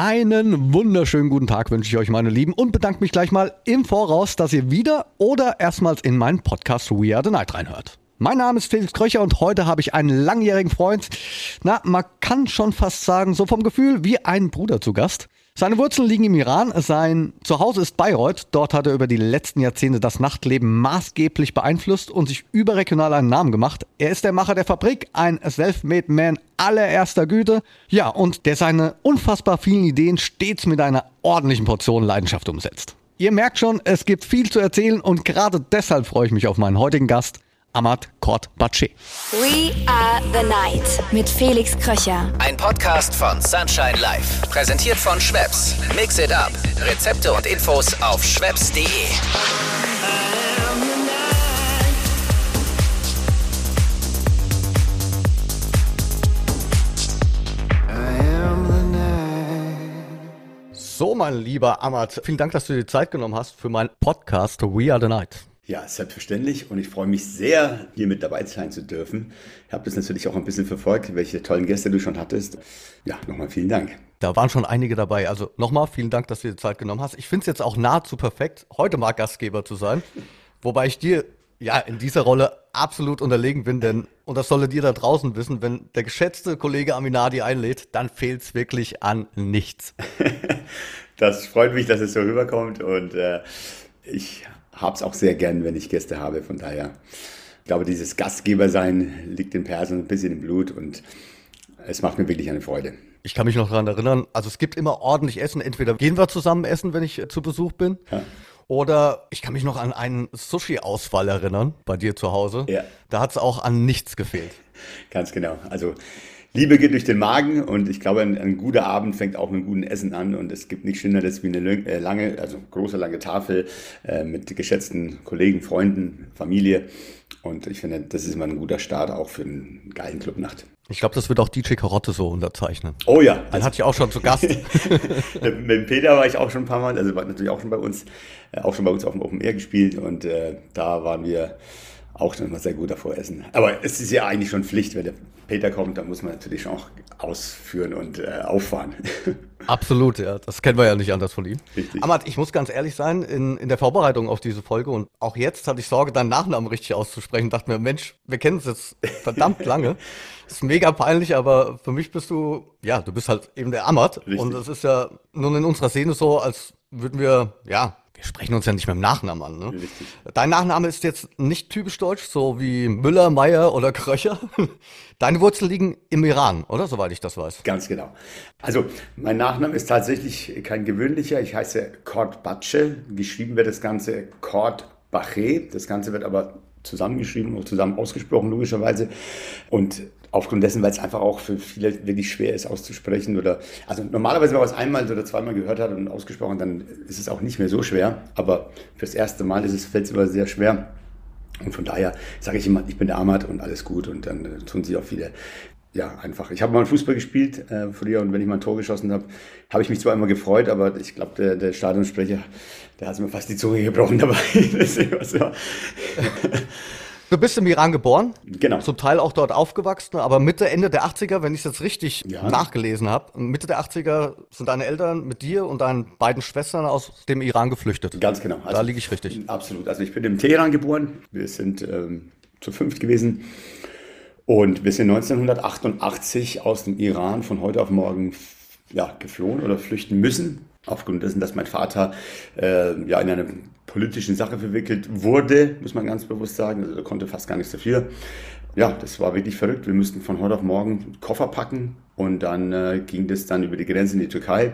Einen wunderschönen guten Tag wünsche ich euch, meine Lieben, und bedanke mich gleich mal im Voraus, dass ihr wieder oder erstmals in meinen Podcast We Are the Night reinhört. Mein Name ist Felix Kröcher und heute habe ich einen langjährigen Freund, na, man kann schon fast sagen, so vom Gefühl wie ein Bruder zu Gast. Seine Wurzeln liegen im Iran, sein Zuhause ist Bayreuth. Dort hat er über die letzten Jahrzehnte das Nachtleben maßgeblich beeinflusst und sich überregional einen Namen gemacht. Er ist der Macher der Fabrik, ein Self-Made Man allererster Güte. Ja, und der seine unfassbar vielen Ideen stets mit einer ordentlichen Portion Leidenschaft umsetzt. Ihr merkt schon, es gibt viel zu erzählen und gerade deshalb freue ich mich auf meinen heutigen Gast, Ahmad Kort Batsche. We are the night mit Felix Kröcher. Ein Podcast von Sunshine Life. Präsentiert von Schweppes. Mix it up. Rezepte und Infos auf schweppes.de. So, mein lieber Ahmad, vielen Dank, dass du dir Zeit genommen hast für meinen Podcast We Are the Night. Ja, selbstverständlich. Und ich freue mich sehr, hier mit dabei sein zu dürfen. Ich habe das natürlich auch ein bisschen verfolgt, welche tollen Gäste du schon hattest. Ja, nochmal vielen Dank. Da waren schon einige dabei. Also nochmal vielen Dank, dass du dir Zeit genommen hast. Ich finde es jetzt auch nahezu perfekt, heute mal Gastgeber zu sein. Wobei ich dir ja in dieser Rolle absolut unterlegen bin, denn, und das solltet ihr da draußen wissen, wenn der geschätzte Kollege Aminadi einlädt, dann fehlt es wirklich an nichts. das freut mich, dass es so rüberkommt und äh, ich habe es auch sehr gern, wenn ich Gäste habe. Von daher, ich glaube, dieses Gastgebersein liegt in Persen ein bisschen im Blut und es macht mir wirklich eine Freude. Ich kann mich noch daran erinnern, also es gibt immer ordentlich Essen. Entweder gehen wir zusammen essen, wenn ich zu Besuch bin. Ja. Oder ich kann mich noch an einen Sushi-Ausfall erinnern, bei dir zu Hause. Ja. Da hat es auch an nichts gefehlt. Ganz genau. Also Liebe geht durch den Magen und ich glaube, ein, ein, guter Abend fängt auch mit gutem Essen an und es gibt nichts Schöneres wie eine äh, lange, also große, lange Tafel äh, mit geschätzten Kollegen, Freunden, Familie und ich finde, das ist immer ein guter Start auch für einen geilen Clubnacht. Ich glaube, das wird auch DJ Karotte so unterzeichnen. Oh ja. Den also, hatte ich auch schon zu Gast. mit dem Peter war ich auch schon ein paar Mal, also war natürlich auch schon bei uns, äh, auch schon bei uns auf dem Open Air gespielt und äh, da waren wir auch schon immer sehr gut davor essen. Aber es ist ja eigentlich schon Pflicht, wenn der Peter kommt, dann muss man natürlich auch ausführen und äh, auffahren. Absolut, ja. Das kennen wir ja nicht anders von ihm. Richtig. Amad, ich muss ganz ehrlich sein, in, in der Vorbereitung auf diese Folge und auch jetzt hatte ich Sorge, deinen Nachnamen richtig auszusprechen. Dachte mir, Mensch, wir kennen es jetzt verdammt lange. ist mega peinlich, aber für mich bist du, ja, du bist halt eben der Amad. Und es ist ja nun in unserer Szene so, als würden wir, ja, wir sprechen uns ja nicht mehr im Nachnamen an. Ne? Richtig. Dein Nachname ist jetzt nicht typisch deutsch, so wie Müller, Meier oder Kröcher. Deine Wurzeln liegen im Iran, oder? Soweit ich das weiß. Ganz genau. Also, mein Nachname ist tatsächlich kein gewöhnlicher. Ich heiße Kort Batsche. Geschrieben wird das Ganze Kort Bache. Das Ganze wird aber zusammengeschrieben und zusammen ausgesprochen, logischerweise. Und aufgrund dessen, weil es einfach auch für viele wirklich schwer ist auszusprechen oder also normalerweise, wenn man es einmal oder zweimal gehört hat und ausgesprochen, dann ist es auch nicht mehr so schwer, aber fürs erste Mal ist es fällt es immer sehr schwer. Und von daher sage ich immer, ich bin der Ahmad und alles gut und dann äh, tun sie auch viele ja, einfach. Ich habe mal Fußball gespielt äh, früher und wenn ich mal ein Tor geschossen habe, habe ich mich zwar immer gefreut, aber ich glaube, der, der Stadionsprecher, der hat mir fast die Zunge gebrochen dabei. so. Du bist im Iran geboren, genau. zum Teil auch dort aufgewachsen, aber Mitte, Ende der 80er, wenn ich es jetzt richtig ja. nachgelesen habe, Mitte der 80er sind deine Eltern mit dir und deinen beiden Schwestern aus dem Iran geflüchtet. Ganz genau. Also, da liege ich richtig. Absolut. Also ich bin im Teheran geboren, wir sind ähm, zu fünft gewesen und wir sind 1988 aus dem Iran von heute auf morgen ja, geflohen oder flüchten müssen aufgrund dessen, dass mein Vater äh, ja in einer politischen Sache verwickelt wurde, muss man ganz bewusst sagen. Also er konnte fast gar nichts dafür. Ja, das war wirklich verrückt. Wir mussten von heute auf morgen Koffer packen und dann äh, ging das dann über die Grenze in die Türkei.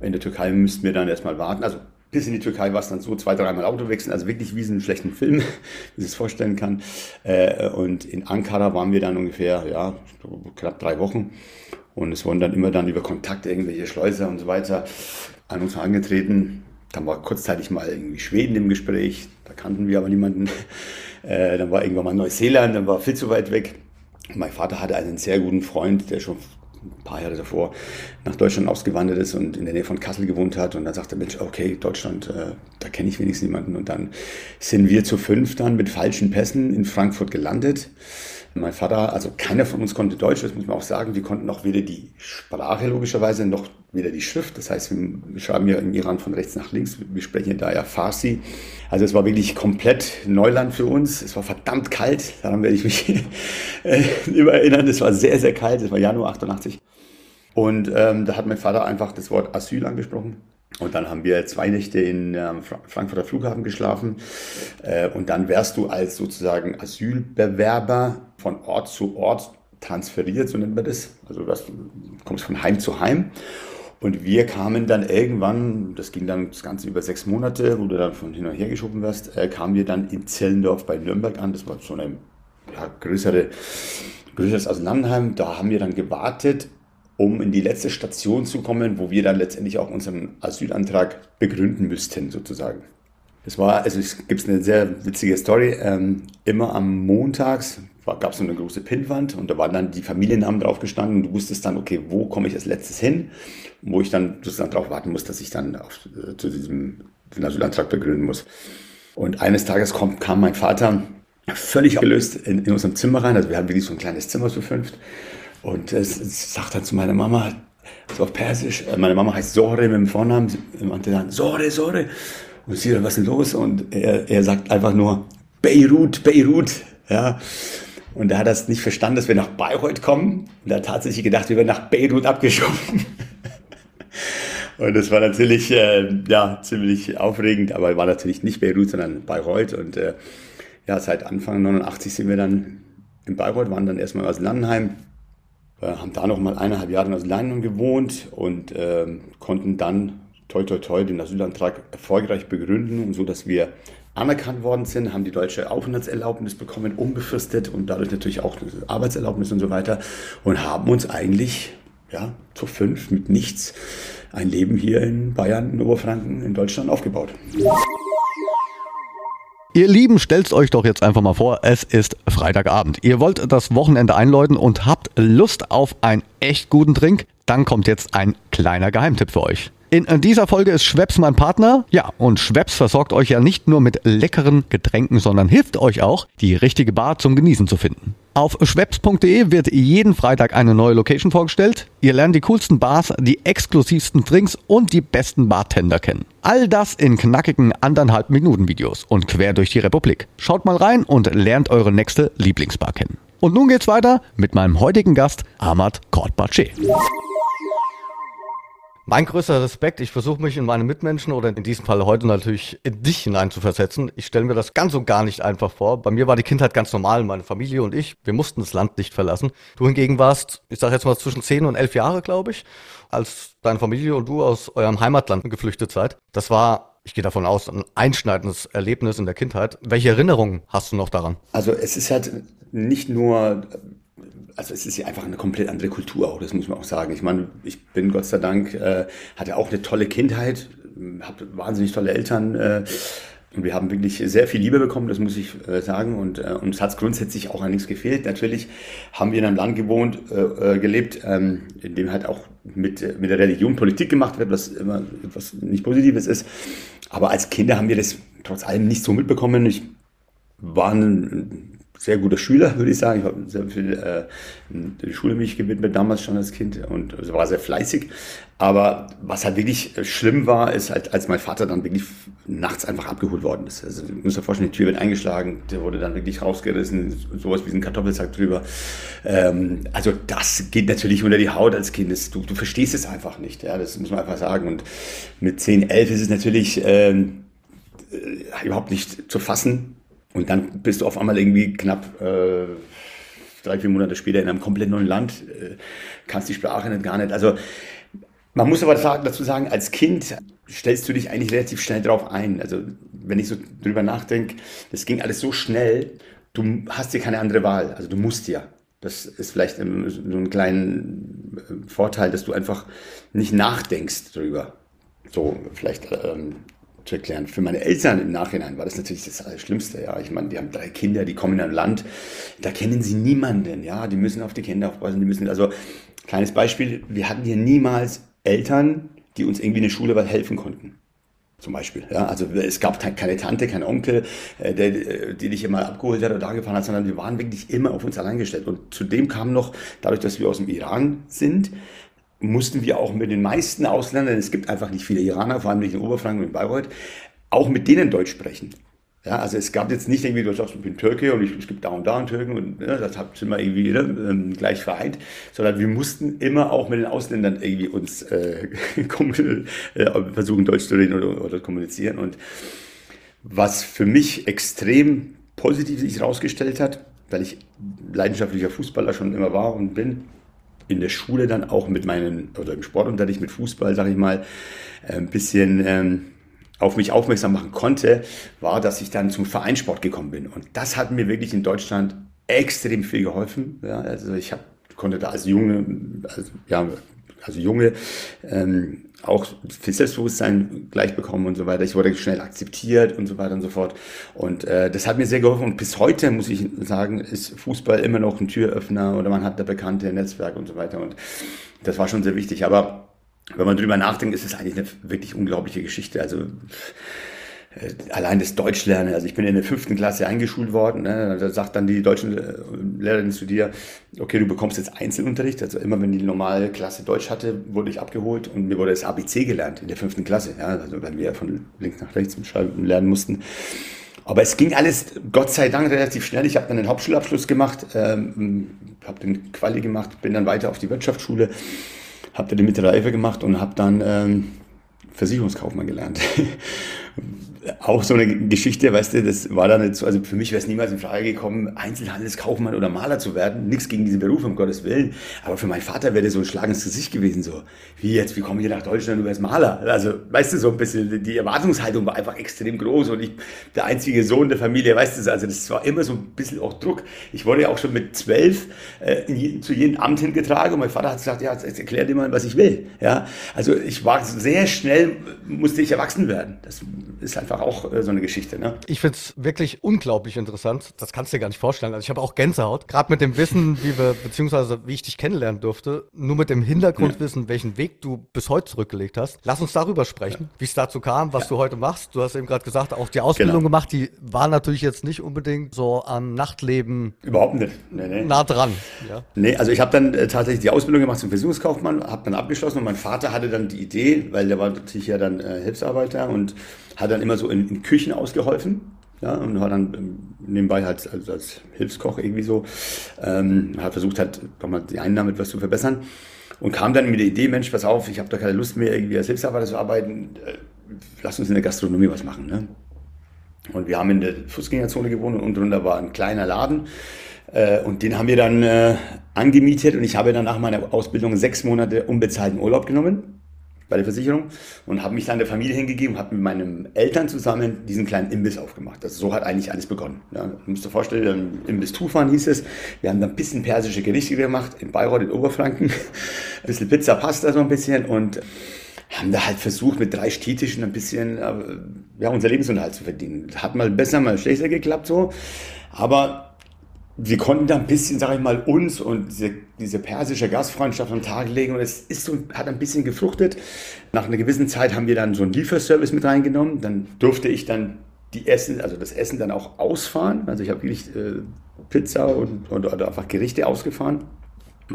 In der Türkei müssten wir dann erstmal warten. Also bis in die Türkei war es dann so, zwei, dreimal Auto wechseln, also wirklich wie in einem schlechten Film, wie man sich vorstellen kann. Äh, und in Ankara waren wir dann ungefähr, ja, knapp drei Wochen. Und es wurden dann immer dann über Kontakt irgendwelche Schleuser und so weiter an uns angetreten. Dann war kurzzeitig mal irgendwie Schweden im Gespräch, da kannten wir aber niemanden. Äh, dann war irgendwann mal Neuseeland, dann war viel zu weit weg. Mein Vater hatte einen sehr guten Freund, der schon ein paar Jahre davor nach Deutschland ausgewandert ist und in der Nähe von Kassel gewohnt hat. Und dann sagte Mensch, okay, Deutschland, äh, da kenne ich wenigstens niemanden. Und dann sind wir zu fünf dann mit falschen Pässen in Frankfurt gelandet. Mein Vater, also keiner von uns konnte Deutsch, das muss man auch sagen. Wir konnten auch weder die Sprache logischerweise noch weder die Schrift. Das heißt, wir schreiben ja im Iran von rechts nach links. Wir sprechen da ja Farsi. Also es war wirklich komplett Neuland für uns. Es war verdammt kalt. Daran werde ich mich immer erinnern. Es war sehr, sehr kalt. Es war Januar 88. Und ähm, da hat mein Vater einfach das Wort Asyl angesprochen. Und dann haben wir zwei Nächte in ähm, Frankfurter Flughafen geschlafen. Äh, und dann wärst du als sozusagen Asylbewerber von Ort zu Ort transferiert, so nennt man das. Also du kommst von Heim zu Heim. Und wir kamen dann irgendwann, das ging dann das Ganze über sechs Monate, wo du dann von hin und her geschoben wirst, äh, kamen wir dann in Zellendorf bei Nürnberg an. Das war so eine ja, größere, größeres Auseinanderheim. Da haben wir dann gewartet um in die letzte Station zu kommen, wo wir dann letztendlich auch unseren Asylantrag begründen müssten, sozusagen. Das war, also es gibt eine sehr witzige Story. Ähm, immer am Montags gab es so eine große Pinnwand und da waren dann die Familiennamen drauf gestanden du wusstest dann, okay, wo komme ich als letztes hin? Wo ich dann sozusagen darauf warten muss, dass ich dann auf, äh, zu diesem Asylantrag begründen muss. Und eines Tages kommt, kam mein Vater völlig gelöst in, in unserem Zimmer rein. Also wir haben wirklich so ein kleines Zimmer zu fünft. Und es sagt dann zu meiner Mama, so auf Persisch, äh, meine Mama heißt Sore mit dem Vornamen, sie meinte dann, Sore, Sore. Und sie dann, was ist denn los? Und er, er sagt einfach nur, Beirut, Beirut. Ja. Und er hat das nicht verstanden, dass wir nach Bayreuth kommen. Und er hat tatsächlich gedacht, wir werden nach Beirut abgeschoben. Und das war natürlich äh, ja, ziemlich aufregend, aber war natürlich nicht Beirut, sondern Bayreuth. Und äh, ja, seit Anfang 89 sind wir dann in Bayreuth, waren dann erstmal aus Landenheim, äh, haben da noch mal eineinhalb Jahre aus London gewohnt und äh, konnten dann toi toi toi den Asylantrag erfolgreich begründen und so, dass wir anerkannt worden sind, haben die deutsche Aufenthaltserlaubnis bekommen, unbefristet und dadurch natürlich auch Arbeitserlaubnis und so weiter und haben uns eigentlich ja, zu fünf mit nichts ein Leben hier in Bayern, in Oberfranken, in Deutschland aufgebaut. Ihr Lieben, stellt euch doch jetzt einfach mal vor, es ist Freitagabend. Ihr wollt das Wochenende einläuten und habt Lust auf einen echt guten Drink? Dann kommt jetzt ein kleiner Geheimtipp für euch. In dieser Folge ist Schweppes mein Partner. Ja, und Schweppes versorgt euch ja nicht nur mit leckeren Getränken, sondern hilft euch auch, die richtige Bar zum Genießen zu finden. Auf schweppes.de wird jeden Freitag eine neue Location vorgestellt. Ihr lernt die coolsten Bars, die exklusivsten Drinks und die besten Bartender kennen. All das in knackigen anderthalb Minuten Videos und quer durch die Republik. Schaut mal rein und lernt eure nächste Lieblingsbar kennen. Und nun geht's weiter mit meinem heutigen Gast Ahmad Kortbache. Mein größter Respekt, ich versuche mich in meine Mitmenschen oder in diesem Fall heute natürlich in dich hineinzuversetzen. Ich stelle mir das ganz und gar nicht einfach vor. Bei mir war die Kindheit ganz normal, meine Familie und ich, wir mussten das Land nicht verlassen. Du hingegen warst, ich sage jetzt mal zwischen 10 und 11 Jahre, glaube ich, als deine Familie und du aus eurem Heimatland geflüchtet seid. Das war ich gehe davon aus, ein einschneidendes Erlebnis in der Kindheit. Welche Erinnerungen hast du noch daran? Also es ist halt nicht nur also es ist ja einfach eine komplett andere Kultur auch, das muss man auch sagen. Ich meine, ich bin Gott sei Dank, äh, hatte auch eine tolle Kindheit, habe wahnsinnig tolle Eltern äh, und wir haben wirklich sehr viel Liebe bekommen, das muss ich äh, sagen. Und äh, uns hat grundsätzlich auch an nichts gefehlt. Natürlich haben wir in einem Land gewohnt, äh, äh gelebt, ähm, in dem halt auch mit, mit der Religion Politik gemacht wird, was immer etwas nicht Positives ist. Aber als Kinder haben wir das trotz allem nicht so mitbekommen. Ich war ein sehr guter Schüler, würde ich sagen. Ich habe sehr viel äh, der Schule mich gewidmet, damals schon als Kind und also war sehr fleißig. Aber was halt wirklich schlimm war, ist halt, als mein Vater dann wirklich nachts einfach abgeholt worden ist. Also du musst dir vorstellen, die Tür wird eingeschlagen, der wurde dann wirklich rausgerissen, sowas wie ein Kartoffelsack drüber. Ähm, also das geht natürlich unter die Haut als Kind. Du, du verstehst es einfach nicht, ja, das muss man einfach sagen. Und mit 10, 11 ist es natürlich ähm, äh, überhaupt nicht zu fassen, und dann bist du auf einmal irgendwie knapp äh, drei, vier Monate später in einem komplett neuen Land, äh, kannst die Sprache nicht gar nicht. Also man muss aber dazu sagen, als Kind stellst du dich eigentlich relativ schnell drauf ein. Also wenn ich so drüber nachdenke, das ging alles so schnell, du hast dir keine andere Wahl. Also du musst ja. Das ist vielleicht so ein kleiner äh, Vorteil, dass du einfach nicht nachdenkst drüber. So vielleicht ähm, zu erklären. Für meine Eltern im Nachhinein war das natürlich das Allerschlimmste. Ja, ich meine, die haben drei Kinder, die kommen in ein Land, da kennen sie niemanden. Ja, die müssen auf die Kinder aufpassen, die müssen, also kleines Beispiel, wir hatten hier niemals Eltern, die uns irgendwie in der Schule helfen konnten. zum Beispiel. Ja, also es gab keine Tante, kein Onkel, äh, der, äh, die dich immer abgeholt hat oder da gefahren hat, sondern wir waren wirklich immer auf uns allein gestellt. Und zudem kam noch, dadurch, dass wir aus dem Iran sind, mussten wir auch mit den meisten Ausländern, es gibt einfach nicht viele Iraner, vor allem nicht in Oberfranken und in Bayreuth, auch mit denen Deutsch sprechen. Ja, also es gab jetzt nicht irgendwie, du sagst, ich bin Türke und ich, es gibt da und da einen Türken und ja, das sind wir irgendwie ne, gleich vereint, sondern wir mussten immer auch mit den Ausländern irgendwie uns äh, äh, versuchen, Deutsch zu reden oder, oder kommunizieren. Und was für mich extrem positiv sich herausgestellt hat, weil ich leidenschaftlicher Fußballer schon immer war und bin, in der Schule dann auch mit meinen, oder im Sportunterricht mit Fußball, sage ich mal, ein bisschen... Ähm, auf mich aufmerksam machen konnte, war, dass ich dann zum Vereinssport gekommen bin. Und das hat mir wirklich in Deutschland extrem viel geholfen. Ja, also ich hab, konnte da als Junge, als, ja, also Junge, ähm, auch viel Selbstbewusstsein gleich bekommen und so weiter. Ich wurde schnell akzeptiert und so weiter und so fort. Und äh, das hat mir sehr geholfen. Und bis heute, muss ich sagen, ist Fußball immer noch ein Türöffner oder man hat da bekannte Netzwerke und so weiter. Und das war schon sehr wichtig. Aber wenn man drüber nachdenkt, ist es eigentlich eine wirklich unglaubliche Geschichte. Also allein das Deutschlernen. Also ich bin in der fünften Klasse eingeschult worden. Ne? Da sagt dann die deutsche äh, Lehrerin zu dir, okay, du bekommst jetzt Einzelunterricht. Also immer wenn die normale Klasse Deutsch hatte, wurde ich abgeholt und mir wurde das ABC gelernt in der fünften Klasse. Ja? Also wenn wir von links nach rechts lernen mussten. Aber es ging alles, Gott sei Dank, relativ schnell. Ich habe dann den Hauptschulabschluss gemacht, ähm, habe den Quali gemacht, bin dann weiter auf die Wirtschaftsschule habe da die mittlere Reife gemacht und habe dann ähm, Versicherungskaufmann gelernt. auch so eine Geschichte, weißt du, das war dann jetzt, also für mich wäre es niemals in Frage gekommen, Einzelhandelskaufmann oder Maler zu werden. Nichts gegen diesen Beruf, um Gottes Willen. Aber für meinen Vater wäre das so ein Schlag ins Gesicht gewesen, so. Wie jetzt, wie komme ich nach Deutschland, du wärst Maler? Also, weißt du, so ein bisschen, die Erwartungshaltung war einfach extrem groß und ich, der einzige Sohn der Familie, weißt du, also das war immer so ein bisschen auch Druck. Ich wurde ja auch schon mit zwölf äh, zu jedem Amt hingetragen und mein Vater hat gesagt, ja, jetzt erklär dir mal, was ich will. Ja, also ich war sehr schnell, musste ich erwachsen werden. Das ist einfach einfach auch äh, so eine Geschichte. Ne? Ich finde es wirklich unglaublich interessant. Das kannst du dir gar nicht vorstellen. Also ich habe auch Gänsehaut. Gerade mit dem Wissen, wie wir, beziehungsweise wie ich dich kennenlernen durfte, nur mit dem Hintergrundwissen, ja. welchen Weg du bis heute zurückgelegt hast. Lass uns darüber sprechen, ja. wie es dazu kam, was ja. du heute machst. Du hast eben gerade gesagt, auch die Ausbildung genau. gemacht, die war natürlich jetzt nicht unbedingt so am Nachtleben. Überhaupt nicht. Nee, nee. Nah dran. Ja. Nee, also ich habe dann äh, tatsächlich die Ausbildung gemacht zum Versicherungskaufmann, habe dann abgeschlossen und mein Vater hatte dann die Idee, weil der war natürlich ja dann äh, Hilfsarbeiter und hat dann immer so in, in Küchen ausgeholfen. Ja, und war dann ähm, nebenbei halt als, als Hilfskoch irgendwie so, ähm, hat versucht halt mal die Einnahmen etwas zu verbessern und kam dann mit der Idee, Mensch, pass auf, ich habe da keine Lust mehr irgendwie als Hilfsarbeiter zu arbeiten, äh, lass uns in der Gastronomie was machen. Ne? Und wir haben in der Fußgängerzone gewohnt und drunter war ein kleiner Laden äh, und den haben wir dann äh, angemietet und ich habe dann nach meiner Ausbildung sechs Monate unbezahlten Urlaub genommen bei der Versicherung und habe mich dann der Familie hingegeben habe mit meinen Eltern zusammen diesen kleinen Imbiss aufgemacht. Das, so hat eigentlich alles begonnen. Ja, du musst dir vorstellen, Imbiss Tufan hieß es. Wir haben dann ein bisschen persische Gerichte gemacht in Bayreuth, in Oberfranken. ein bisschen Pizza, Pasta so ein bisschen und haben da halt versucht, mit drei Städtischen ein bisschen äh, ja, unser Lebensunterhalt zu verdienen. Hat mal besser, mal schlechter geklappt so. Aber wir konnten da ein bisschen, sag ich mal, uns und diese, diese persische Gastfreundschaft am Tag legen und es ist so, hat ein bisschen gefruchtet. Nach einer gewissen Zeit haben wir dann so einen Lieferservice mit reingenommen. Dann durfte ich dann die Essen, also das Essen dann auch ausfahren. Also ich habe wirklich äh, Pizza und, und oder einfach Gerichte ausgefahren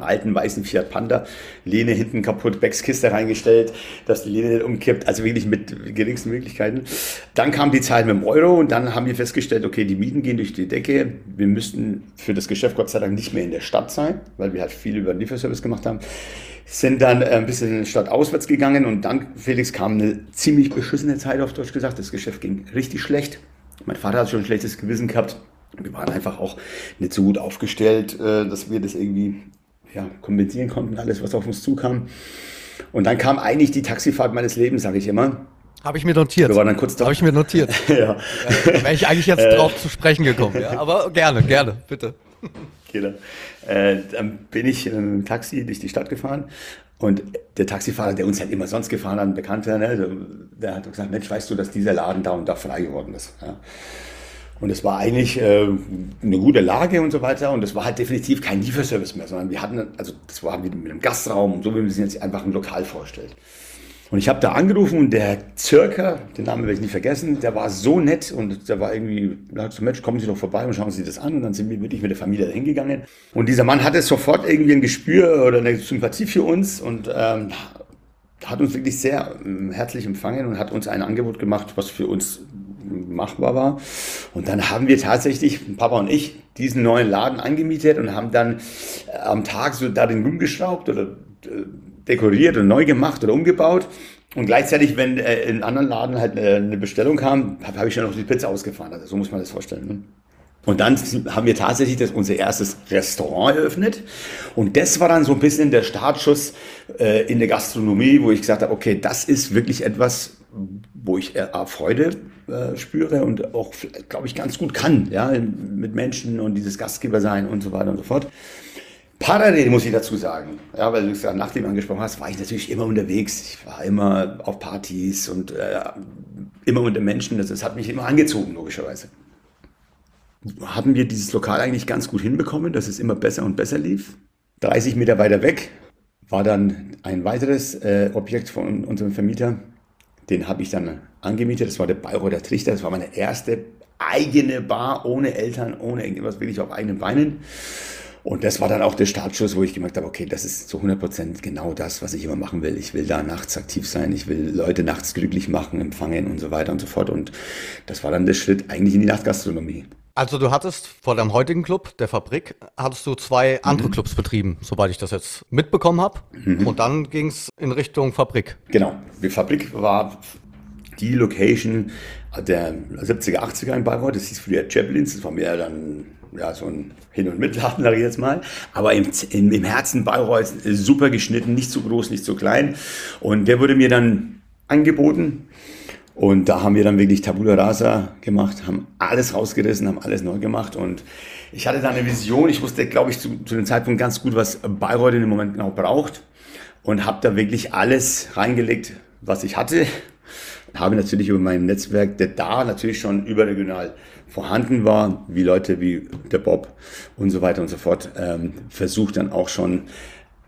alten weißen Fiat Panda, Lehne hinten kaputt, Beckskiste reingestellt, dass die Lehne nicht umkippt, also wirklich mit geringsten Möglichkeiten. Dann kam die Zeit mit dem Euro und dann haben wir festgestellt, okay, die Mieten gehen durch die Decke. Wir müssten für das Geschäft Gott sei Dank nicht mehr in der Stadt sein, weil wir halt viel über den Lieferservice gemacht haben. Sind dann ein bisschen in die Stadt auswärts gegangen und dann, Felix, kam eine ziemlich beschissene Zeit auf Deutsch gesagt. Das Geschäft ging richtig schlecht. Mein Vater hat schon ein schlechtes Gewissen gehabt. Wir waren einfach auch nicht so gut aufgestellt, äh, dass wir das irgendwie ja, kompensieren konnten, alles, was auf uns zukam. Und dann kam eigentlich die Taxifahrt meines Lebens, sage ich immer. Habe ich mir notiert. Wir waren dann kurz Habe ich mir notiert. ja. ja. Da wäre ich eigentlich jetzt äh. drauf zu sprechen gekommen. Ja. Aber gerne, gerne, bitte. Genau. Äh, dann bin ich dem Taxi durch die Stadt gefahren und der Taxifahrer, der uns halt immer sonst gefahren hat, ein Bekannter, ne, der hat gesagt, Mensch, weißt du, dass dieser Laden da und da frei geworden ist. Ja. Und es war eigentlich äh, eine gute Lage und so weiter. Und es war halt definitiv kein Lieferservice mehr, sondern wir hatten, also das war mit, mit einem Gastraum und so, wie man sich jetzt einfach ein Lokal vorstellt. Und ich habe da angerufen und der Zirker, den Namen werde ich nicht vergessen, der war so nett und der war irgendwie, da so, Mensch, kommen Sie doch vorbei und schauen Sie das an. Und dann sind wir wirklich mit der Familie hingegangen. Und dieser Mann hatte sofort irgendwie ein Gespür oder eine Sympathie für uns und ähm, hat uns wirklich sehr ähm, herzlich empfangen und hat uns ein Angebot gemacht, was für uns machbar war. Und dann haben wir tatsächlich, Papa und ich, diesen neuen Laden angemietet und haben dann äh, am Tag so da den rumgeschraubt oder äh, dekoriert und neu gemacht oder umgebaut. Und gleichzeitig, wenn äh, in anderen Laden halt äh, eine Bestellung kam, habe hab ich dann noch die Pizza ausgefahren. Also so muss man das vorstellen. Ne? Und dann haben wir tatsächlich das, unser erstes Restaurant eröffnet. Und das war dann so ein bisschen der Startschuss äh, in der Gastronomie, wo ich gesagt habe, okay, das ist wirklich etwas, wo ich äh, Freude äh, spüre und auch, glaube ich, ganz gut kann, ja, mit Menschen und dieses Gastgeber sein und so weiter und so fort. Parallel muss ich dazu sagen, ja, weil du es ja nach dem angesprochen hast, war ich natürlich immer unterwegs. Ich war immer auf Partys und äh, immer unter Menschen. Das, das hat mich immer angezogen, logischerweise. Haben wir dieses Lokal eigentlich ganz gut hinbekommen, dass es immer besser und besser lief. 30 Meter weiter weg war dann ein weiteres äh, Objekt von unserem Vermieter. Den habe ich dann angemietet. Das war der Bayreuther Trichter. Das war meine erste eigene Bar ohne Eltern, ohne irgendwas, wirklich auf eigenen Beinen. Und das war dann auch der Startschuss, wo ich gemerkt habe, okay, das ist zu 100% genau das, was ich immer machen will. Ich will da nachts aktiv sein, ich will Leute nachts glücklich machen, empfangen und so weiter und so fort. Und das war dann der Schritt eigentlich in die Nachtgastronomie. Also du hattest vor deinem heutigen Club, der Fabrik, hattest du zwei andere mhm. Clubs betrieben, soweit ich das jetzt mitbekommen habe. Mhm. Und dann ging es in Richtung Fabrik. Genau. Die Fabrik war die Location der 70er, 80er in Bayreuth. Das hieß früher Chaplins. Das war mehr dann ja, so ein Hin- und Mitladen, sage ich jetzt mal. Aber im, im, im Herzen Bayreuth super geschnitten, nicht zu groß, nicht zu klein. Und der wurde mir dann angeboten. Und da haben wir dann wirklich Tabula Rasa gemacht, haben alles rausgerissen, haben alles neu gemacht. Und ich hatte da eine Vision. Ich wusste, glaube ich, zu, zu dem Zeitpunkt ganz gut, was Bayreuth in dem Moment genau braucht. Und habe da wirklich alles reingelegt, was ich hatte. Habe natürlich über mein Netzwerk, der da natürlich schon überregional vorhanden war, wie Leute wie der Bob und so weiter und so fort, ähm, versucht dann auch schon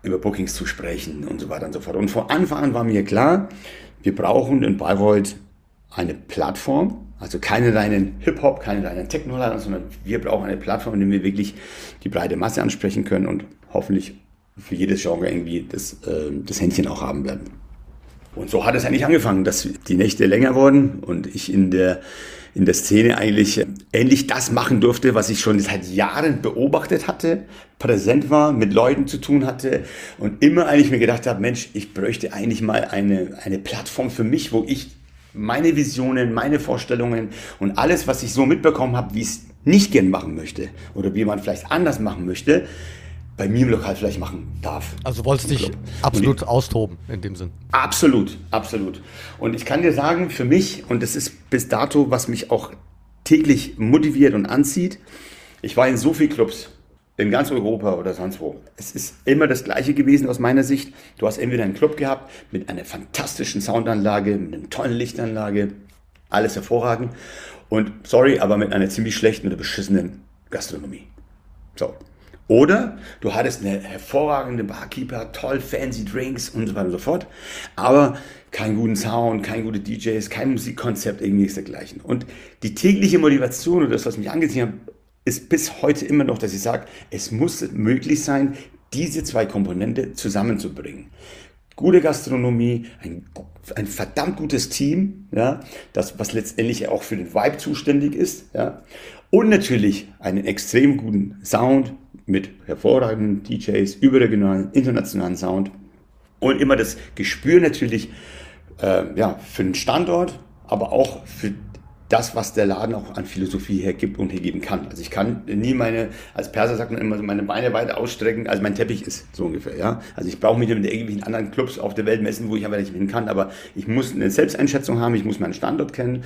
über Bookings zu sprechen und so weiter und so fort. Und von Anfang an war mir klar, wir brauchen in Bayreuth eine Plattform, also keine reinen Hip-Hop, keine reinen Techno-Laden, sondern wir brauchen eine Plattform, in der wir wirklich die breite Masse ansprechen können und hoffentlich für jedes Genre irgendwie das, äh, das Händchen auch haben werden. Und so hat es eigentlich angefangen, dass die Nächte länger wurden und ich in der in der Szene eigentlich ähnlich das machen durfte, was ich schon seit Jahren beobachtet hatte, präsent war, mit Leuten zu tun hatte und immer eigentlich mir gedacht habe, Mensch, ich bräuchte eigentlich mal eine, eine Plattform für mich, wo ich meine Visionen, meine Vorstellungen und alles, was ich so mitbekommen habe, wie ich es nicht gern machen möchte oder wie man vielleicht anders machen möchte, bei mir im Lokal vielleicht machen darf. Also wolltest dich absolut ich, austoben in dem Sinn. Absolut, absolut. Und ich kann dir sagen, für mich, und das ist bis dato, was mich auch täglich motiviert und anzieht, ich war in so vielen Clubs in ganz Europa oder sonst wo. Es ist immer das Gleiche gewesen aus meiner Sicht. Du hast entweder einen Club gehabt mit einer fantastischen Soundanlage, mit einer tollen Lichtanlage, alles hervorragend. Und sorry, aber mit einer ziemlich schlechten oder beschissenen Gastronomie. So. Oder du hattest eine hervorragende Barkeeper, toll fancy Drinks und so weiter und so fort, aber keinen guten Sound, keine gute DJs, kein Musikkonzept, irgendwie dergleichen. Und die tägliche Motivation oder das, was mich angezogen hat, ist bis heute immer noch, dass ich sage, es muss möglich sein, diese zwei Komponente zusammenzubringen. Gute Gastronomie, ein, ein verdammt gutes Team, ja, das, was letztendlich auch für den Vibe zuständig ist, ja, und natürlich einen extrem guten Sound, mit hervorragenden DJs, überregionalen, internationalen Sound und immer das Gespür natürlich äh, ja, für den Standort, aber auch für das, was der Laden auch an Philosophie hergibt und hergeben kann. Also ich kann nie meine, als Perser sagt man immer, meine Beine weiter ausstrecken, als mein Teppich ist, so ungefähr, ja. Also ich brauche mich mit irgendwelchen anderen Clubs auf der Welt messen, wo ich aber nicht hin kann, aber ich muss eine Selbsteinschätzung haben, ich muss meinen Standort kennen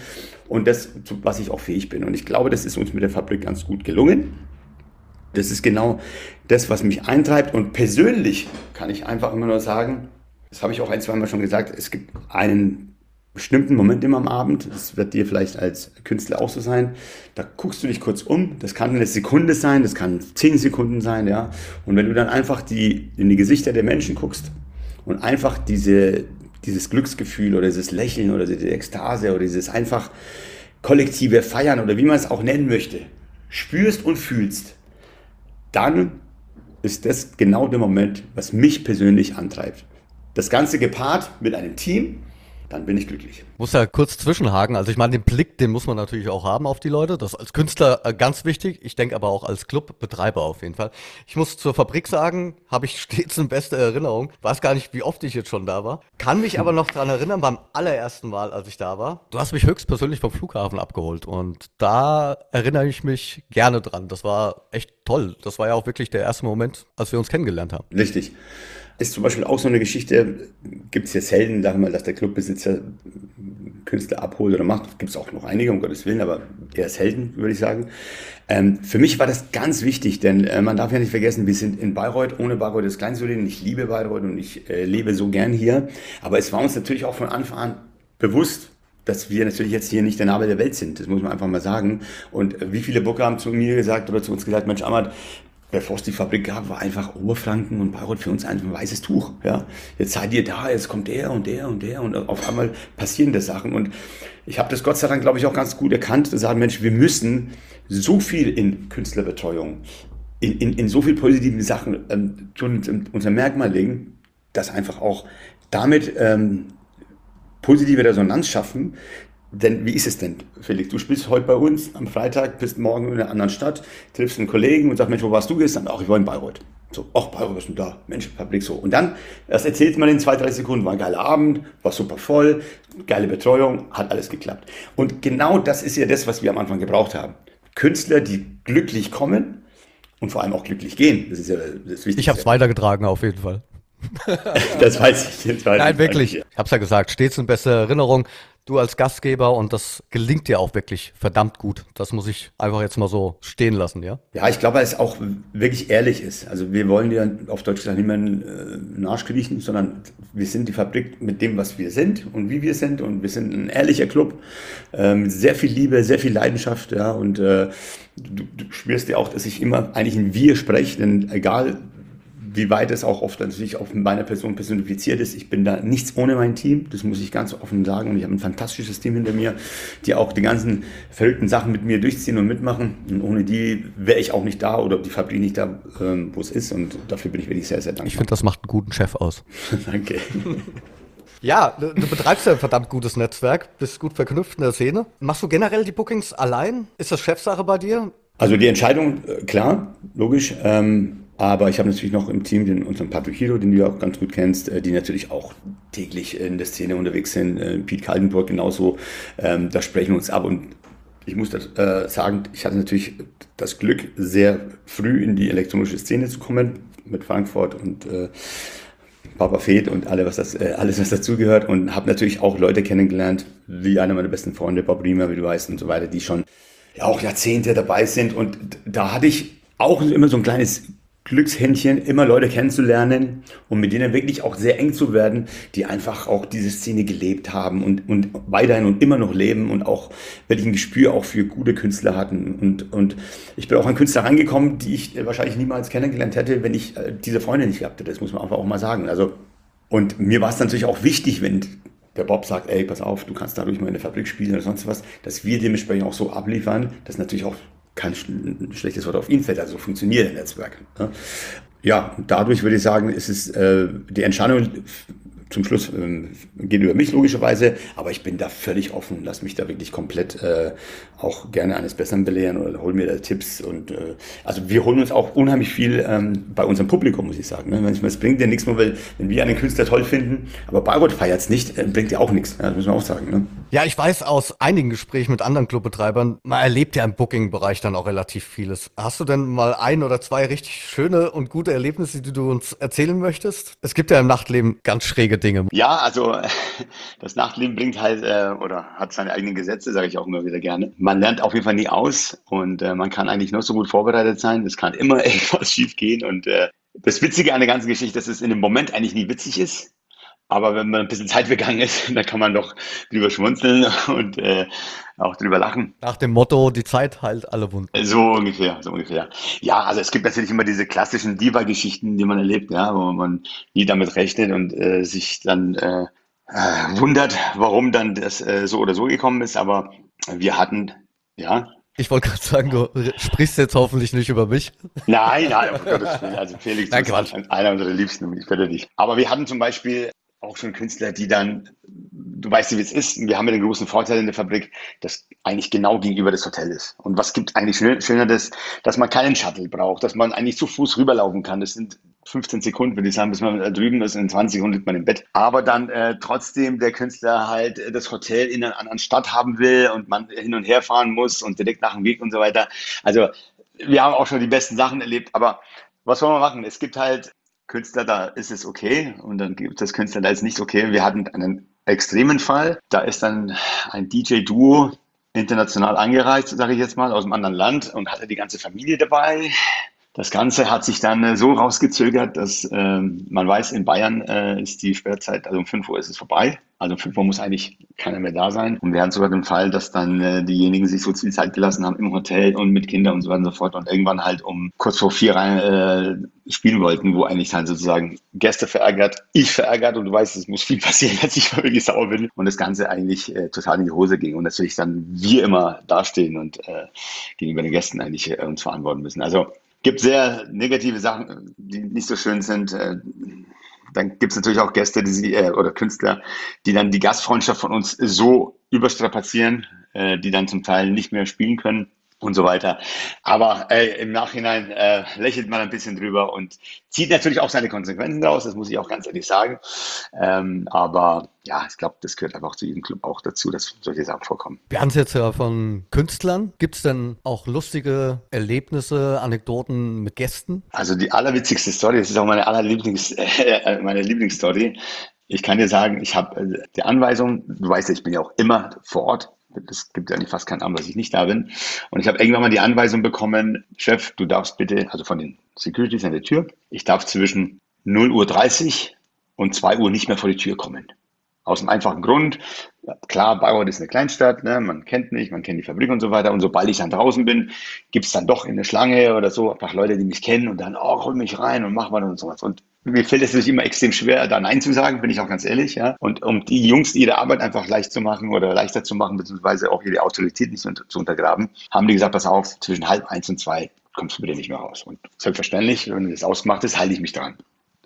und das, was ich auch fähig bin. Und ich glaube, das ist uns mit der Fabrik ganz gut gelungen. Das ist genau das, was mich eintreibt. Und persönlich kann ich einfach immer nur sagen, das habe ich auch ein, zwei Mal schon gesagt, es gibt einen bestimmten Moment immer am Abend, das wird dir vielleicht als Künstler auch so sein, da guckst du dich kurz um, das kann eine Sekunde sein, das kann zehn Sekunden sein, ja. Und wenn du dann einfach die, in die Gesichter der Menschen guckst und einfach diese dieses Glücksgefühl oder dieses Lächeln oder diese Ekstase oder dieses einfach kollektive Feiern oder wie man es auch nennen möchte, spürst und fühlst, dann ist das genau der Moment, was mich persönlich antreibt. Das Ganze gepaart mit einem Team, dann bin ich glücklich. Muss ja kurz zwischenhaken. Also ich meine, den Blick, den muss man natürlich auch haben auf die Leute. Das ist als Künstler äh, ganz wichtig. Ich denke aber auch als Clubbetreiber auf jeden Fall. Ich muss zur Fabrik sagen, habe ich stets in beste Erinnerung. Weiß gar nicht, wie oft ich jetzt schon da war. Kann mich aber noch dran erinnern, beim allerersten Mal, als ich da war. Du hast mich höchstpersönlich vom Flughafen abgeholt und da erinnere ich mich gerne dran. Das war echt toll. Das war ja auch wirklich der erste Moment, als wir uns kennengelernt haben. Richtig. Ist zum Beispiel auch so eine Geschichte, gibt es ja selten, sagen mal, dass der Clubbesitzer Künstler abholt oder macht. Gibt es auch noch einige, um Gottes Willen, aber eher selten, würde ich sagen. Ähm, für mich war das ganz wichtig, denn äh, man darf ja nicht vergessen, wir sind in Bayreuth, ohne Bayreuth ist klein zu leben. Ich liebe Bayreuth und ich äh, lebe so gern hier. Aber es war uns natürlich auch von Anfang an bewusst, dass wir natürlich jetzt hier nicht der Nabel der Welt sind. Das muss man einfach mal sagen. Und äh, wie viele Booker haben zu mir gesagt oder zu uns gesagt, Mensch, Ahmad, bevor es die Fabrik gab, war einfach Oberfranken und Bayreuth für uns einfach ein weißes Tuch. Ja, jetzt seid ihr da, jetzt kommt der und der und der und auf einmal passieren das Sachen. Und ich habe das Gott sei Dank, glaube ich, auch ganz gut erkannt, zu sagen, Mensch, wir müssen so viel in Künstlerbetreuung, in, in, in so viel positiven Sachen ähm, unser Merkmal legen, dass einfach auch damit ähm, positive Resonanz schaffen, denn wie ist es denn, Felix? Du spielst heute bei uns am Freitag, bist morgen in einer anderen Stadt, triffst einen Kollegen und sagst, Mensch, wo warst du gestern? Ach, ich war in Bayreuth. So, ach, Bayreuth, was ist denn da? Mensch, Publik, so. Und dann, das erzählt man in zwei, drei Sekunden, war ein geiler Abend, war super voll, geile Betreuung, hat alles geklappt. Und genau das ist ja das, was wir am Anfang gebraucht haben. Künstler, die glücklich kommen und vor allem auch glücklich gehen. Das ist ja das Wichtigste. Ich habe es weitergetragen, auf jeden Fall. das weiß ich jetzt. Weiß Nein, wirklich. Ich habe es ja gesagt, stets in bester Erinnerung du als Gastgeber und das gelingt dir auch wirklich verdammt gut. Das muss ich einfach jetzt mal so stehen lassen, ja? Ja, ich glaube, weil es auch wirklich ehrlich ist. Also wir wollen ja auf Deutsch gesagt niemanden äh, Arsch kriechen, sondern wir sind die Fabrik mit dem, was wir sind und wie wir sind und wir sind ein ehrlicher Club äh, mit sehr viel Liebe, sehr viel Leidenschaft, ja und äh, du, du spürst ja auch, dass ich immer eigentlich in wir spreche, denn egal wie weit es auch oft natürlich auf meiner Person personifiziert ist. Ich bin da nichts ohne mein Team, das muss ich ganz offen sagen. Und ich habe ein fantastisches Team hinter mir, die auch die ganzen verrückten Sachen mit mir durchziehen und mitmachen. Und ohne die wäre ich auch nicht da oder die Fabrik nicht da, ähm, wo es ist. Und dafür bin ich wirklich sehr, sehr dankbar. Ich finde, das macht einen guten Chef aus. Danke. Ja, du, du, betreibst ja ein verdammt gutes Netzwerk, bist gut verknüpft in der Szene. Machst du generell die Bookings allein? Ist das Chefsache bei dir? Also die Entscheidung, äh, klar, logisch. Ähm, aber ich habe natürlich noch im Team den, unseren Patrick Hiro, den du ja auch ganz gut kennst, äh, die natürlich auch täglich in der Szene unterwegs sind. Äh, Pete Kaltenburg genauso. Ähm, da sprechen wir uns ab und ich muss das, äh, sagen, ich hatte natürlich das Glück, sehr früh in die elektronische Szene zu kommen mit Frankfurt und äh, Papa Fed und alle, was das, äh, alles, was dazugehört und habe natürlich auch Leute kennengelernt, wie einer meiner besten Freunde, Bob Riemer, wie du weißt und so weiter, die schon ja auch Jahrzehnte dabei sind und da hatte ich auch immer so ein kleines Glückshändchen, immer Leute kennenzulernen und mit denen wirklich auch sehr eng zu werden, die einfach auch diese Szene gelebt haben und, und weiterhin und immer noch leben und auch wirklich ein Gespür auch für gute Künstler hatten. Und, und ich bin auch an Künstler rangekommen, die ich wahrscheinlich niemals kennengelernt hätte, wenn ich äh, diese Freunde nicht gehabt hätte. Das muss man einfach auch mal sagen. Also, und mir war es natürlich auch wichtig, wenn der Bob sagt, ey, pass auf, du kannst dadurch mal in der Fabrik spielen oder sonst was, dass wir dementsprechend auch so abliefern, dass natürlich auch kein schlechtes Wort auf ihn fällt, also funktioniert ein Netzwerk. Ne? Ja, dadurch würde ich sagen, ist es äh, die Entscheidung zum Schluss ähm, geht über mich logischerweise, aber ich bin da völlig offen, lass mich da wirklich komplett äh, auch gerne eines Besseren belehren oder hol mir da Tipps und äh, also wir holen uns auch unheimlich viel ähm, bei unserem Publikum, muss ich sagen. Ne? Manchmal es bringt ja nichts weil wenn wir einen Künstler toll finden, aber Bayreuth feiert es nicht, äh, bringt ja auch nichts. Ja, das muss man auch sagen. Ne? Ja, ich weiß aus einigen Gesprächen mit anderen Clubbetreibern, man erlebt ja im Booking-Bereich dann auch relativ vieles. Hast du denn mal ein oder zwei richtig schöne und gute Erlebnisse, die du uns erzählen möchtest? Es gibt ja im Nachtleben ganz schräge Dinge. Ja, also das Nachtleben bringt halt äh, oder hat seine eigenen Gesetze, sage ich auch immer wieder gerne. Man lernt auf jeden Fall nie aus und äh, man kann eigentlich nur so gut vorbereitet sein. Es kann immer etwas schief gehen und äh, das Witzige an der ganzen Geschichte, dass es in dem Moment eigentlich nie witzig ist. Aber wenn man ein bisschen Zeit vergangen ist, dann kann man doch drüber schmunzeln und äh, auch drüber lachen. Nach dem Motto, die Zeit heilt alle Wunden. So ungefähr, so ungefähr. Ja, also es gibt natürlich immer diese klassischen Diva-Geschichten, die man erlebt, ja, wo man nie damit rechnet und äh, sich dann äh, äh, wundert, warum dann das äh, so oder so gekommen ist. Aber wir hatten, ja. Ich wollte gerade sagen, du sprichst jetzt hoffentlich nicht über mich. Nein, nein, oh Gott, also Felix nein, ist einer unserer Liebsten, ich bitte dich. Aber wir hatten zum Beispiel auch schon Künstler, die dann, du weißt ja, wie es ist, wir haben ja den großen Vorteil in der Fabrik, dass eigentlich genau gegenüber das Hotel ist. Und was gibt eigentlich schöner, das, dass man keinen Shuttle braucht, dass man eigentlich zu Fuß rüberlaufen kann. Das sind 15 Sekunden, würde ich sagen, bis man da drüben ist. In 20 Sekunden liegt man im Bett. Aber dann äh, trotzdem der Künstler halt das Hotel in einer anderen Stadt haben will und man hin und her fahren muss und direkt nach dem Weg und so weiter. Also wir haben auch schon die besten Sachen erlebt, aber was wollen wir machen? Es gibt halt Künstler, da ist es okay und dann gibt es Künstler, da ist nicht okay. Wir hatten einen extremen Fall. Da ist dann ein DJ-Duo international angereist, sage ich jetzt mal, aus einem anderen Land und hatte die ganze Familie dabei. Das Ganze hat sich dann äh, so rausgezögert, dass äh, man weiß, in Bayern äh, ist die Sperrzeit, also um 5 Uhr ist es vorbei. Also um 5 Uhr muss eigentlich keiner mehr da sein. Und wir hatten sogar den Fall, dass dann äh, diejenigen sich so viel Zeit gelassen haben im Hotel und mit Kindern und so weiter und so fort und irgendwann halt um kurz vor vier rein äh, spielen wollten, wo eigentlich dann sozusagen Gäste verärgert, ich verärgert und du weißt, es muss viel passieren, dass ich wirklich sauer bin und das Ganze eigentlich äh, total in die Hose ging und natürlich dann wir immer dastehen und äh, gegenüber den Gästen eigentlich äh, uns verantworten müssen. Also gibt sehr negative Sachen, die nicht so schön sind. Äh, dann gibt es natürlich auch Gäste, die sie, äh, oder Künstler, die dann die Gastfreundschaft von uns so überstrapazieren, äh, die dann zum Teil nicht mehr spielen können und so weiter. Aber äh, im Nachhinein äh, lächelt man ein bisschen drüber und zieht natürlich auch seine Konsequenzen daraus, das muss ich auch ganz ehrlich sagen. Ähm, aber ja, ich glaube, das gehört einfach zu jedem Club auch dazu, dass solche Sachen vorkommen. Wir haben es jetzt ja von Künstlern. Gibt es denn auch lustige Erlebnisse, Anekdoten mit Gästen? Also die allerwitzigste Story, das ist auch meine allerlieblings, äh, meine Lieblingsstory. Ich kann dir sagen, ich habe äh, die Anweisung, du weißt ja, ich bin ja auch immer vor Ort es gibt ja eigentlich fast keinen Abend, dass ich nicht da bin. Und ich habe irgendwann mal die Anweisung bekommen, Chef, du darfst bitte, also von den Securities an der Tür, ich darf zwischen 0.30 Uhr und 2 Uhr nicht mehr vor die Tür kommen. Aus dem einfachen Grund, klar, Bayreuth ist eine Kleinstadt, ne, man kennt mich, man kennt die Fabrik und so weiter. Und sobald ich dann draußen bin, gibt es dann doch in der Schlange oder so ein paar Leute, die mich kennen und dann, oh, hol mich rein und mach mal und sowas. Und mir fällt es natürlich immer extrem schwer, da Nein zu sagen, bin ich auch ganz ehrlich. Ja. Und um die Jungs ihre Arbeit einfach leicht zu machen oder leichter zu machen, beziehungsweise auch ihre Autorität nicht zu untergraben, haben die gesagt, pass auf, zwischen halb eins und zwei kommst du bitte nicht mehr raus. Und selbstverständlich, wenn das ausgemacht ist, halte ich mich dran.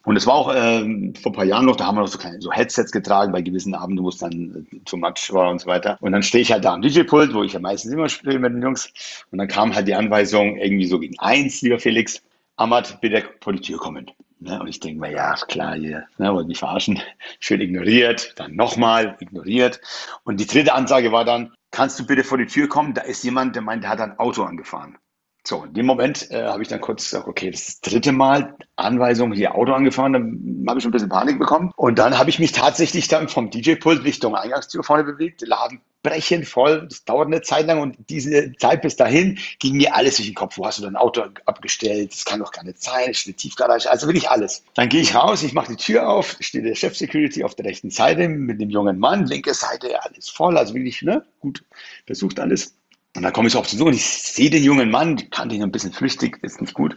Und es war auch äh, vor ein paar Jahren noch, da haben wir noch so kleine so Headsets getragen bei gewissen Abenden, wo es dann äh, zu Matsch war und so weiter. Und dann stehe ich halt da am DJ-Pult, wo ich ja meistens immer spiele mit den Jungs. Und dann kam halt die Anweisung irgendwie so gegen eins, lieber Felix, Amat, bitte vor die Tür kommen. Ne? Und ich denke mir, ja, klar, hier, ne, wollen mich verarschen. Schön ignoriert, dann nochmal ignoriert. Und die dritte Ansage war dann, kannst du bitte vor die Tür kommen? Da ist jemand, der meint, der hat ein Auto angefahren. So, in dem Moment äh, habe ich dann kurz gesagt, okay, das ist das dritte Mal Anweisung, hier Auto angefahren, dann habe ich schon ein bisschen Panik bekommen. Und dann habe ich mich tatsächlich dann vom DJ-Pult Richtung Eingangstür vorne bewegt, Laden brechend voll, das dauert eine Zeit lang und diese Zeit bis dahin ging mir alles durch den Kopf. Wo hast du dein Auto abgestellt? Das kann doch keine Zeit, es steht Tiefgarage, also wirklich alles. Dann gehe ich raus, ich mache die Tür auf, steht der Chef-Security auf der rechten Seite mit dem jungen Mann, linke Seite, alles voll, also wirklich, ne, gut, versucht alles. Und dann komme ich auf den und ich sehe den jungen Mann, kannte ihn ein bisschen flüchtig, ist nicht gut.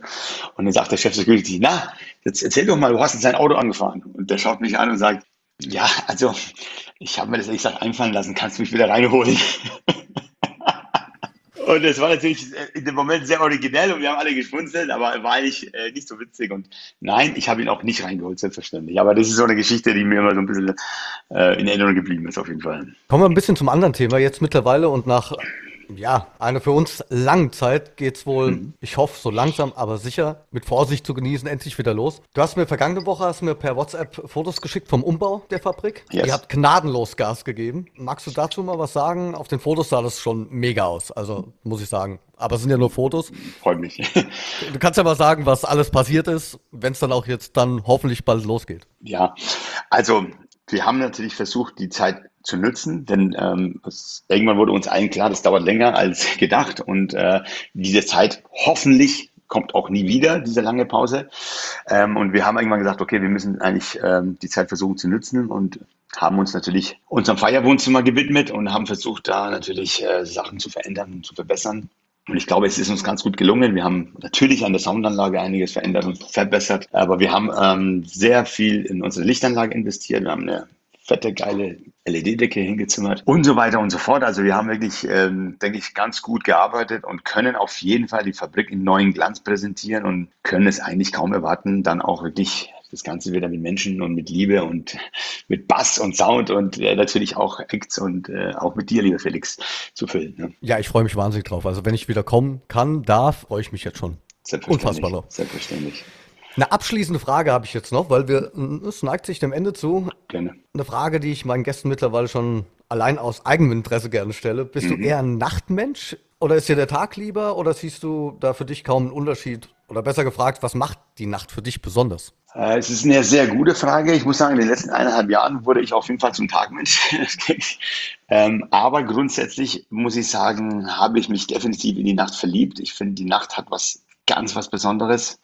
Und dann sagt der Chef Security, na, jetzt erzähl doch mal, du hast jetzt sein Auto angefahren. Und der schaut mich an und sagt, ja, also, ich habe mir das ehrlich gesagt einfallen lassen, kannst du mich wieder reinholen? und das war natürlich in dem Moment sehr originell und wir haben alle geschmunzelt, aber war eigentlich äh, nicht so witzig. Und nein, ich habe ihn auch nicht reingeholt, selbstverständlich. Aber das ist so eine Geschichte, die mir immer so ein bisschen äh, in Erinnerung geblieben ist, auf jeden Fall. Kommen wir ein bisschen zum anderen Thema jetzt mittlerweile und nach ja, eine für uns lange Zeit geht's wohl, mhm. ich hoffe, so langsam, aber sicher, mit Vorsicht zu genießen, endlich wieder los. Du hast mir vergangene Woche hast mir per WhatsApp Fotos geschickt vom Umbau der Fabrik. Yes. Ihr habt gnadenlos Gas gegeben. Magst du dazu mal was sagen? Auf den Fotos sah das schon mega aus, also muss ich sagen. Aber es sind ja nur Fotos. Freut mich. du kannst ja mal sagen, was alles passiert ist, wenn es dann auch jetzt dann hoffentlich bald losgeht. Ja, also wir haben natürlich versucht, die Zeit zu nutzen, denn ähm, es, irgendwann wurde uns allen klar, das dauert länger als gedacht und äh, diese Zeit hoffentlich kommt auch nie wieder, diese lange Pause. Ähm, und wir haben irgendwann gesagt, okay, wir müssen eigentlich ähm, die Zeit versuchen zu nutzen und haben uns natürlich unserem Feierwohnzimmer gewidmet und haben versucht, da natürlich äh, Sachen zu verändern und zu verbessern. Und ich glaube, es ist uns ganz gut gelungen. Wir haben natürlich an der Soundanlage einiges verändert und verbessert, aber wir haben ähm, sehr viel in unsere Lichtanlage investiert. Wir haben eine fette, geile LED-Decke hingezimmert und so weiter und so fort. Also wir haben wirklich, ähm, denke ich, ganz gut gearbeitet und können auf jeden Fall die Fabrik in neuen Glanz präsentieren und können es eigentlich kaum erwarten, dann auch wirklich das Ganze wieder mit Menschen und mit Liebe und mit Bass und Sound und äh, natürlich auch Acts und äh, auch mit dir, lieber Felix, zu füllen. Ne? Ja, ich freue mich wahnsinnig drauf. Also wenn ich wieder kommen kann, darf, freue ich mich jetzt schon. Unfassbar noch. Selbstverständlich. Eine abschließende Frage habe ich jetzt noch, weil wir, es neigt sich dem Ende zu. Gerne. Eine Frage, die ich meinen Gästen mittlerweile schon allein aus eigenem Interesse gerne stelle. Bist mhm. du eher ein Nachtmensch oder ist dir der Tag lieber oder siehst du da für dich kaum einen Unterschied? Oder besser gefragt, was macht die Nacht für dich besonders? Äh, es ist eine sehr gute Frage. Ich muss sagen, in den letzten eineinhalb Jahren wurde ich auf jeden Fall zum Tagmensch. ähm, aber grundsätzlich muss ich sagen, habe ich mich definitiv in die Nacht verliebt. Ich finde, die Nacht hat was ganz was Besonderes.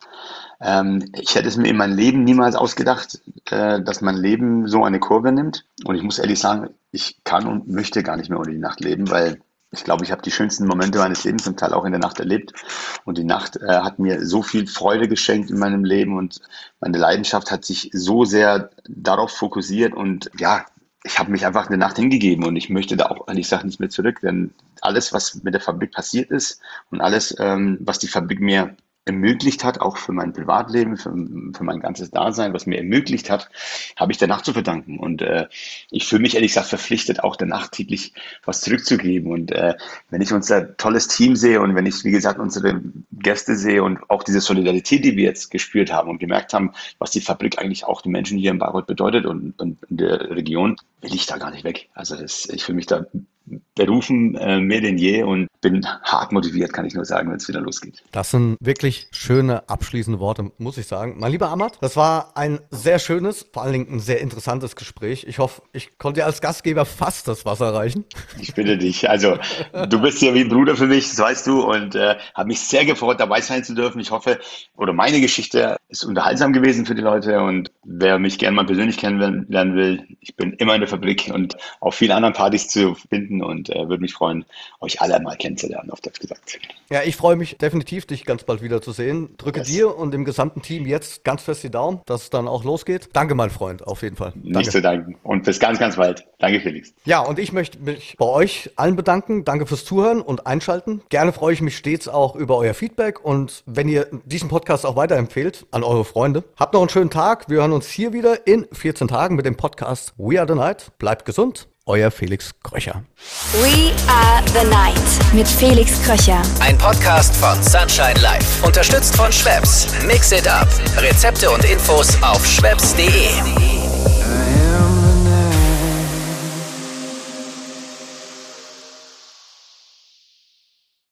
Ähm, ich hätte es mir in meinem Leben niemals ausgedacht, äh, dass mein Leben so eine Kurve nimmt. Und ich muss ehrlich sagen, ich kann und möchte gar nicht mehr ohne die Nacht leben, weil ich glaube, ich habe die schönsten Momente meines Lebens zum Teil auch in der Nacht erlebt. Und die Nacht äh, hat mir so viel Freude geschenkt in meinem Leben und meine Leidenschaft hat sich so sehr darauf fokussiert und ja, ich habe mich einfach eine Nacht hingegeben und ich möchte da auch ehrlich gesagt nicht mehr zurück, denn alles, was mit der Fabrik passiert ist und alles, ähm, was die Fabrik mir ermöglicht hat, auch für mein Privatleben, für, für mein ganzes Dasein, was mir ermöglicht hat, habe ich der Nacht zu verdanken. Und äh, ich fühle mich ehrlich gesagt verpflichtet, auch der Nacht täglich was zurückzugeben. Und äh, wenn ich unser tolles Team sehe und wenn ich, wie gesagt, unsere Gäste sehe und auch diese Solidarität, die wir jetzt gespürt haben und gemerkt haben, was die Fabrik eigentlich auch den Menschen hier in Bayreuth bedeutet und, und in der Region, will ich da gar nicht weg. Also das, ich fühle mich da berufen äh, mehr denn je und bin hart motiviert, kann ich nur sagen, wenn es wieder losgeht. Das sind wirklich schöne abschließende Worte, muss ich sagen. Mein lieber Amat, das war ein sehr schönes, vor allen Dingen ein sehr interessantes Gespräch. Ich hoffe, ich konnte dir als Gastgeber fast das Wasser reichen. Ich bitte dich. Also du bist ja wie ein Bruder für mich, das weißt du, und äh, habe mich sehr gefreut, dabei sein zu dürfen. Ich hoffe, oder meine Geschichte ist unterhaltsam gewesen für die Leute und wer mich gerne mal persönlich kennenlernen will, ich bin immer in der Fabrik und auf vielen anderen Partys zu finden und äh, würde mich freuen, euch alle mal kennenzulernen, auf Deutsch gesagt. Ja, ich freue mich definitiv, dich ganz bald wieder zu sehen. Drücke yes. dir und dem gesamten Team jetzt ganz fest die Daumen, dass es dann auch losgeht. Danke, mein Freund, auf jeden Fall. Danke. Nicht zu danken und bis ganz, ganz bald. Danke, Felix. Ja, und ich möchte mich bei euch allen bedanken. Danke fürs Zuhören und Einschalten. Gerne freue ich mich stets auch über euer Feedback und wenn ihr diesen Podcast auch weiterempfehlt an eure Freunde. Habt noch einen schönen Tag. Wir hören uns hier wieder in 14 Tagen mit dem Podcast We Are the Night. Bleibt gesund euer Felix Kröcher. We are the night mit Felix Kröcher. Ein Podcast von Sunshine Life. Unterstützt von Schwebs. Mix it up. Rezepte und Infos auf schwebs.de.